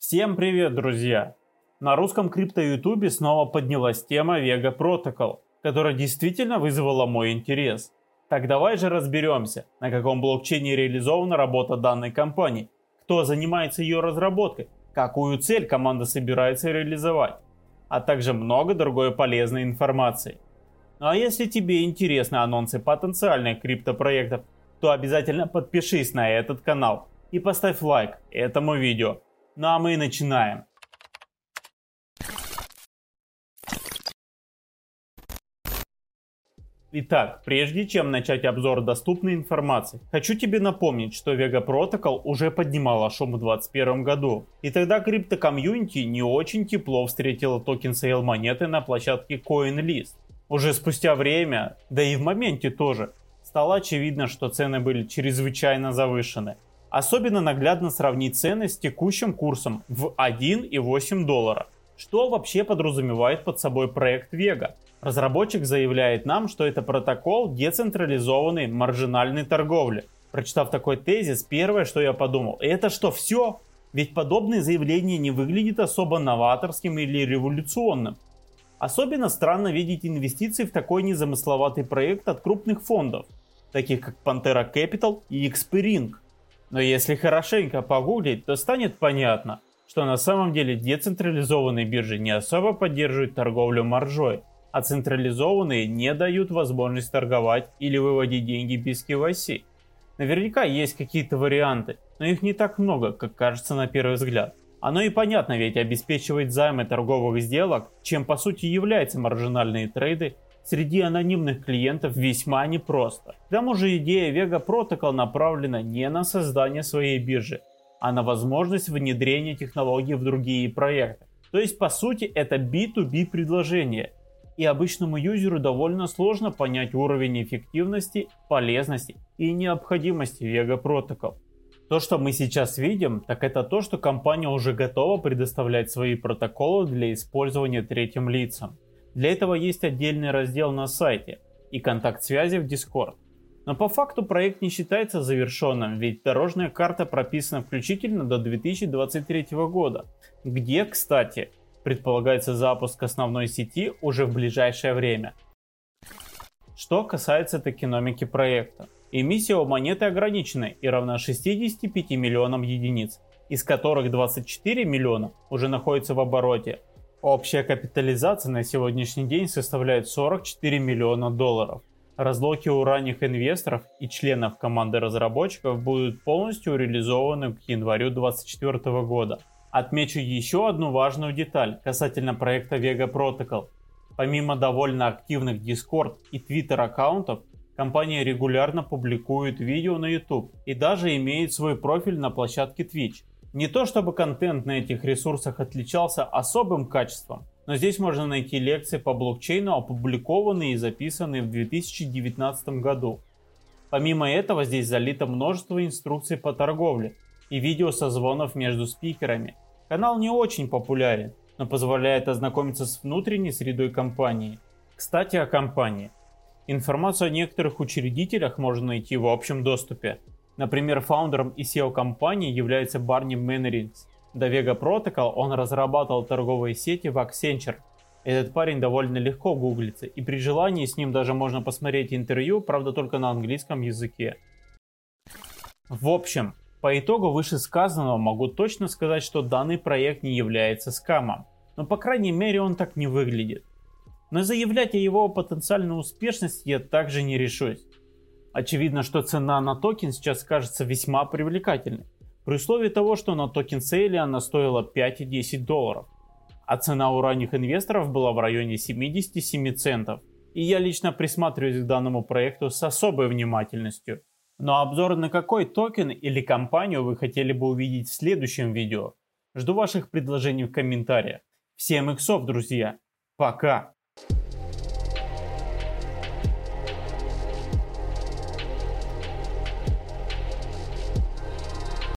Всем привет, друзья! На русском крипто-ютубе снова поднялась тема Vega Protocol, которая действительно вызвала мой интерес. Так давай же разберемся, на каком блокчейне реализована работа данной компании, кто занимается ее разработкой, какую цель команда собирается реализовать, а также много другой полезной информации. Ну а если тебе интересны анонсы потенциальных криптопроектов, то обязательно подпишись на этот канал и поставь лайк этому видео – ну а мы начинаем. Итак, прежде чем начать обзор доступной информации, хочу тебе напомнить, что Vega Protocol уже поднимала шум в 2021 году. И тогда криптокомьюнити не очень тепло встретила token sale монеты на площадке CoinList. Уже спустя время, да и в моменте тоже, стало очевидно, что цены были чрезвычайно завышены – Особенно наглядно сравнить цены с текущим курсом в 1,8 доллара. Что вообще подразумевает под собой проект Vega? Разработчик заявляет нам, что это протокол децентрализованной маржинальной торговли. Прочитав такой тезис, первое, что я подумал, это что все? Ведь подобное заявление не выглядит особо новаторским или революционным. Особенно странно видеть инвестиции в такой незамысловатый проект от крупных фондов, таких как Pantera Capital и Xpring. Но если хорошенько погуглить, то станет понятно, что на самом деле децентрализованные биржи не особо поддерживают торговлю маржой, а централизованные не дают возможность торговать или выводить деньги без KYC. Наверняка есть какие-то варианты, но их не так много, как кажется на первый взгляд. Оно и понятно, ведь обеспечивать займы торговых сделок, чем по сути являются маржинальные трейды, среди анонимных клиентов весьма непросто. К тому же идея Vega Protocol направлена не на создание своей биржи, а на возможность внедрения технологий в другие проекты. То есть по сути это B2B предложение. И обычному юзеру довольно сложно понять уровень эффективности, полезности и необходимости Vega Protocol. То, что мы сейчас видим, так это то, что компания уже готова предоставлять свои протоколы для использования третьим лицам. Для этого есть отдельный раздел на сайте и контакт связи в Discord. Но по факту проект не считается завершенным, ведь дорожная карта прописана включительно до 2023 года, где, кстати, предполагается запуск основной сети уже в ближайшее время. Что касается токеномики проекта. Эмиссия у монеты ограничена и равна 65 миллионам единиц, из которых 24 миллиона уже находятся в обороте, Общая капитализация на сегодняшний день составляет 44 миллиона долларов. Разлоки у ранних инвесторов и членов команды разработчиков будут полностью реализованы к январю 2024 года. Отмечу еще одну важную деталь касательно проекта Vega Protocol. Помимо довольно активных Discord и Twitter аккаунтов, компания регулярно публикует видео на YouTube и даже имеет свой профиль на площадке Twitch. Не то чтобы контент на этих ресурсах отличался особым качеством, но здесь можно найти лекции по блокчейну, опубликованные и записанные в 2019 году. Помимо этого здесь залито множество инструкций по торговле и видео созвонов между спикерами. Канал не очень популярен, но позволяет ознакомиться с внутренней средой компании. Кстати о компании. Информацию о некоторых учредителях можно найти в общем доступе. Например, фаундером и SEO компании является Барни Мэннеринс. До Vega Protocol он разрабатывал торговые сети в Accenture. Этот парень довольно легко гуглится, и при желании с ним даже можно посмотреть интервью, правда только на английском языке. В общем, по итогу вышесказанного могу точно сказать, что данный проект не является скамом. Но по крайней мере он так не выглядит. Но заявлять о его потенциальной успешности я также не решусь. Очевидно, что цена на токен сейчас кажется весьма привлекательной, при условии того, что на token sale она стоила 5,10 долларов, а цена у ранних инвесторов была в районе 77 центов. И я лично присматриваюсь к данному проекту с особой внимательностью. Но обзор на какой токен или компанию вы хотели бы увидеть в следующем видео? Жду ваших предложений в комментариях. Всем иксов, друзья. Пока.